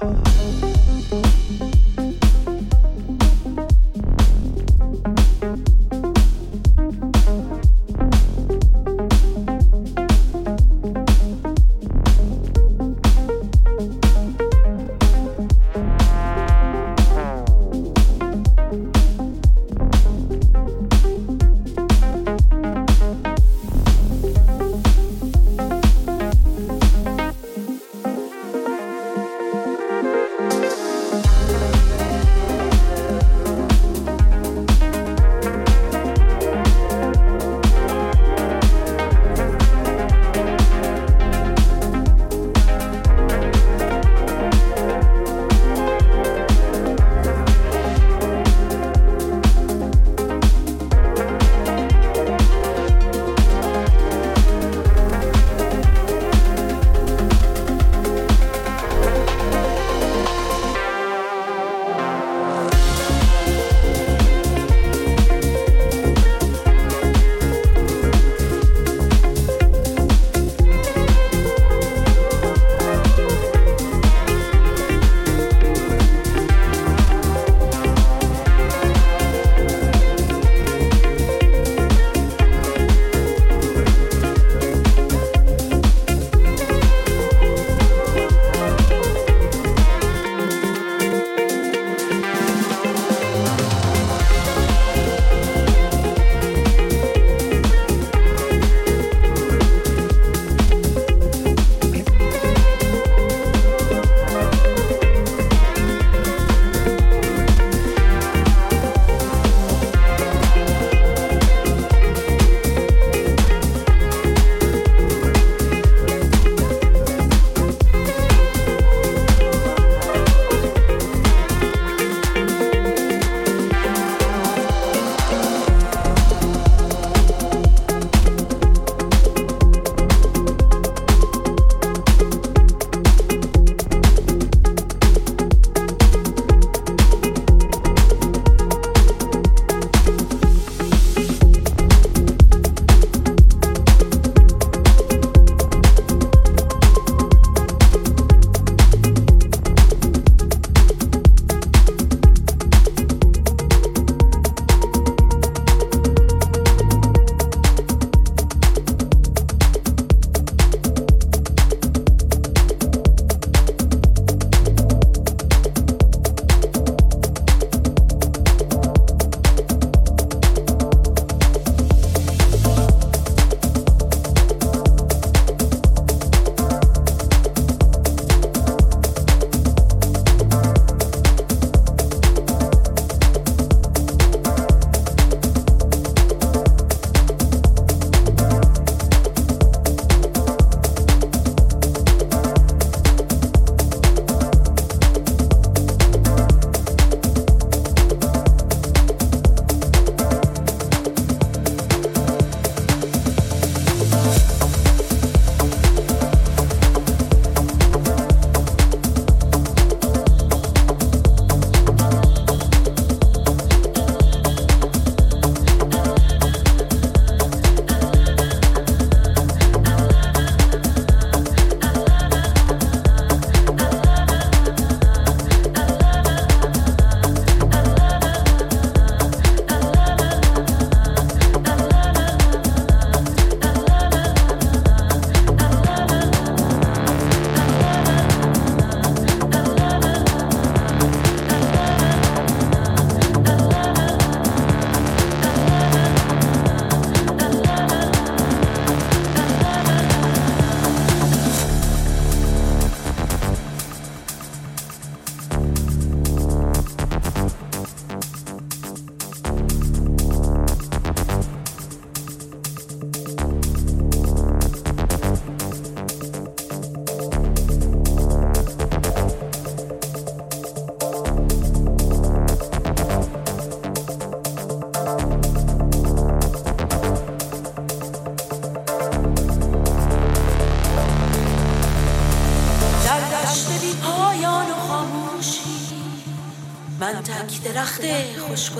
Bye.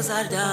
nazarda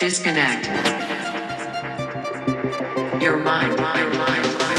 Disconnect. Your mind, your mind.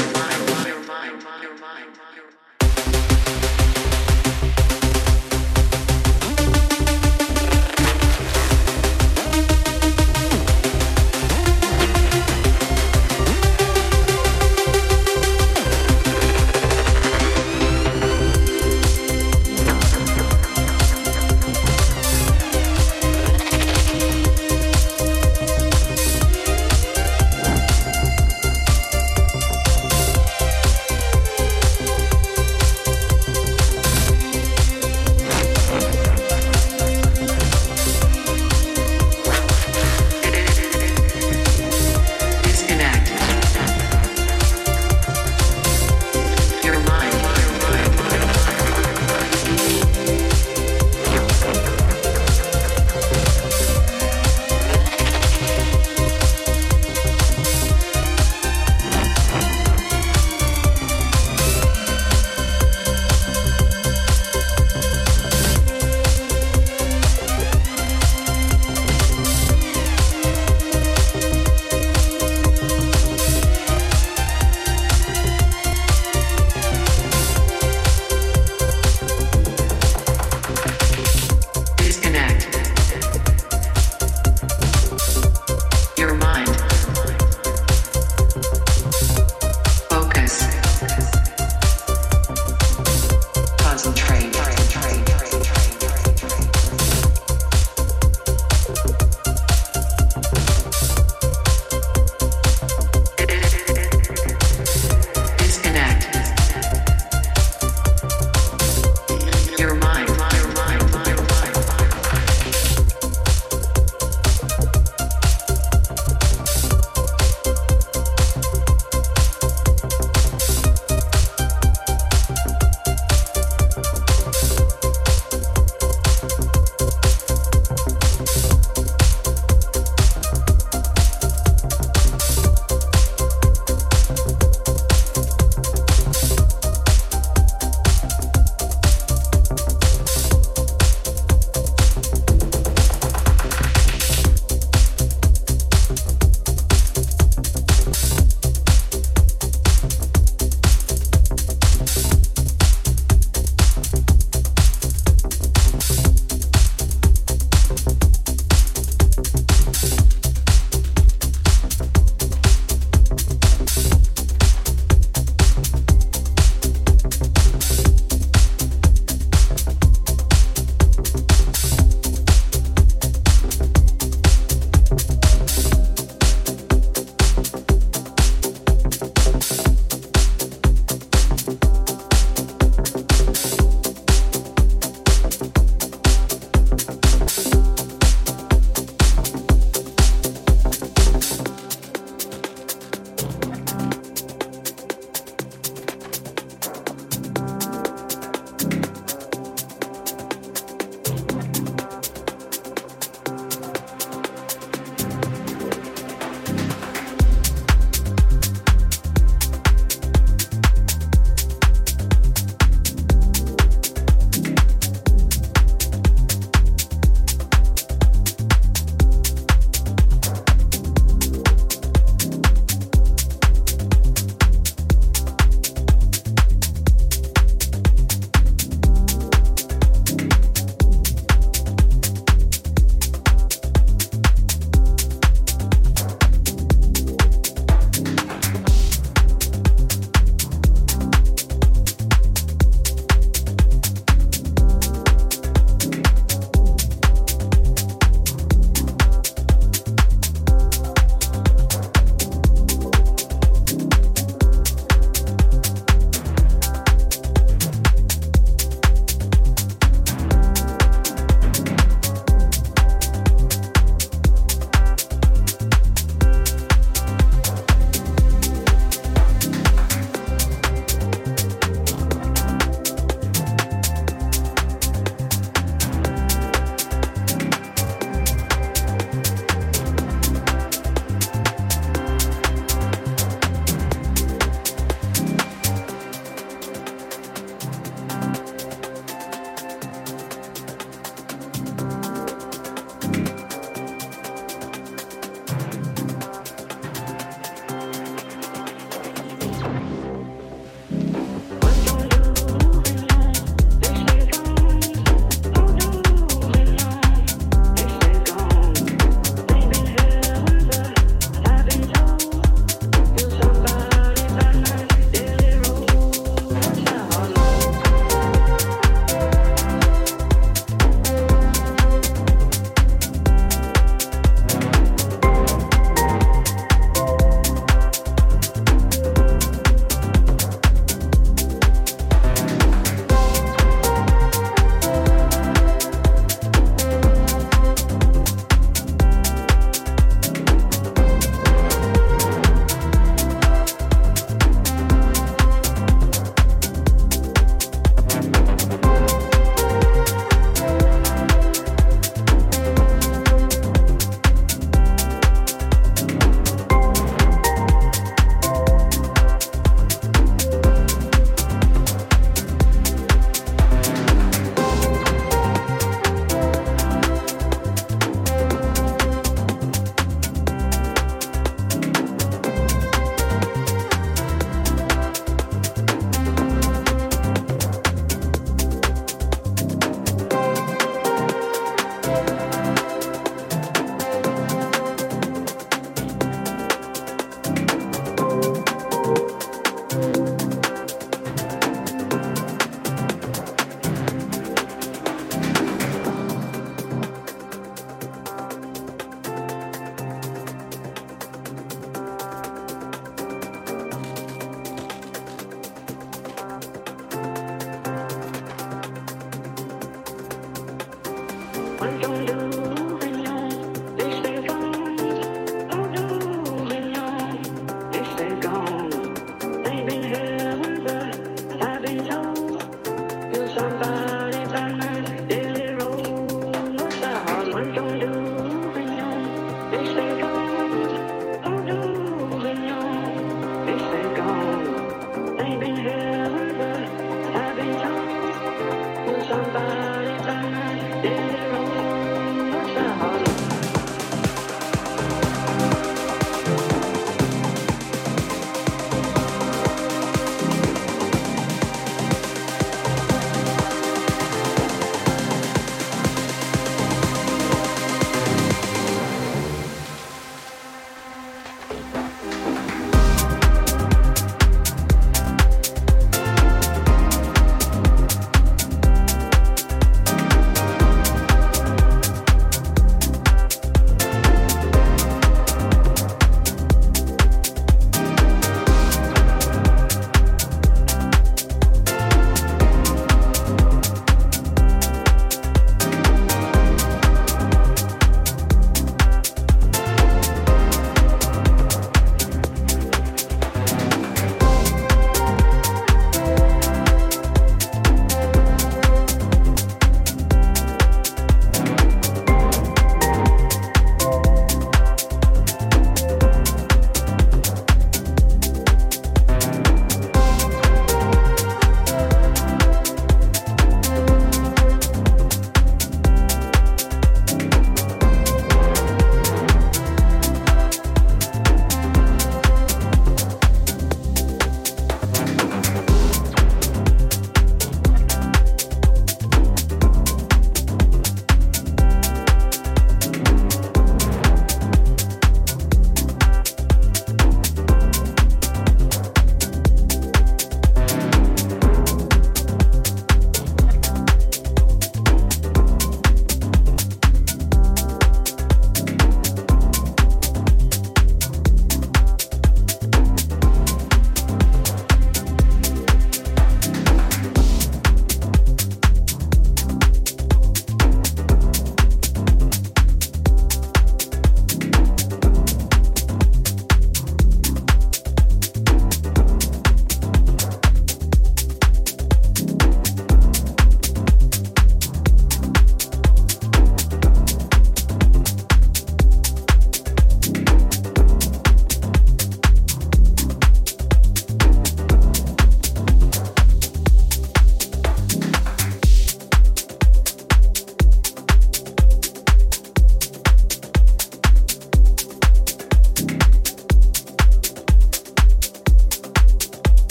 One, two, two.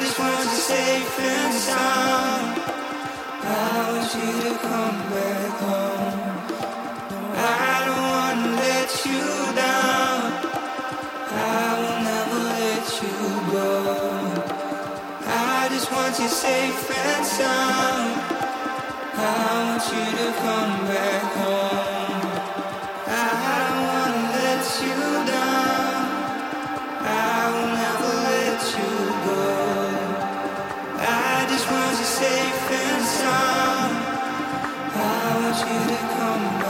just want you safe and sound. I want you to come back home. I don't wanna let you down. I will never let you go. I just want you safe and sound. I want you to come back home. I want you to come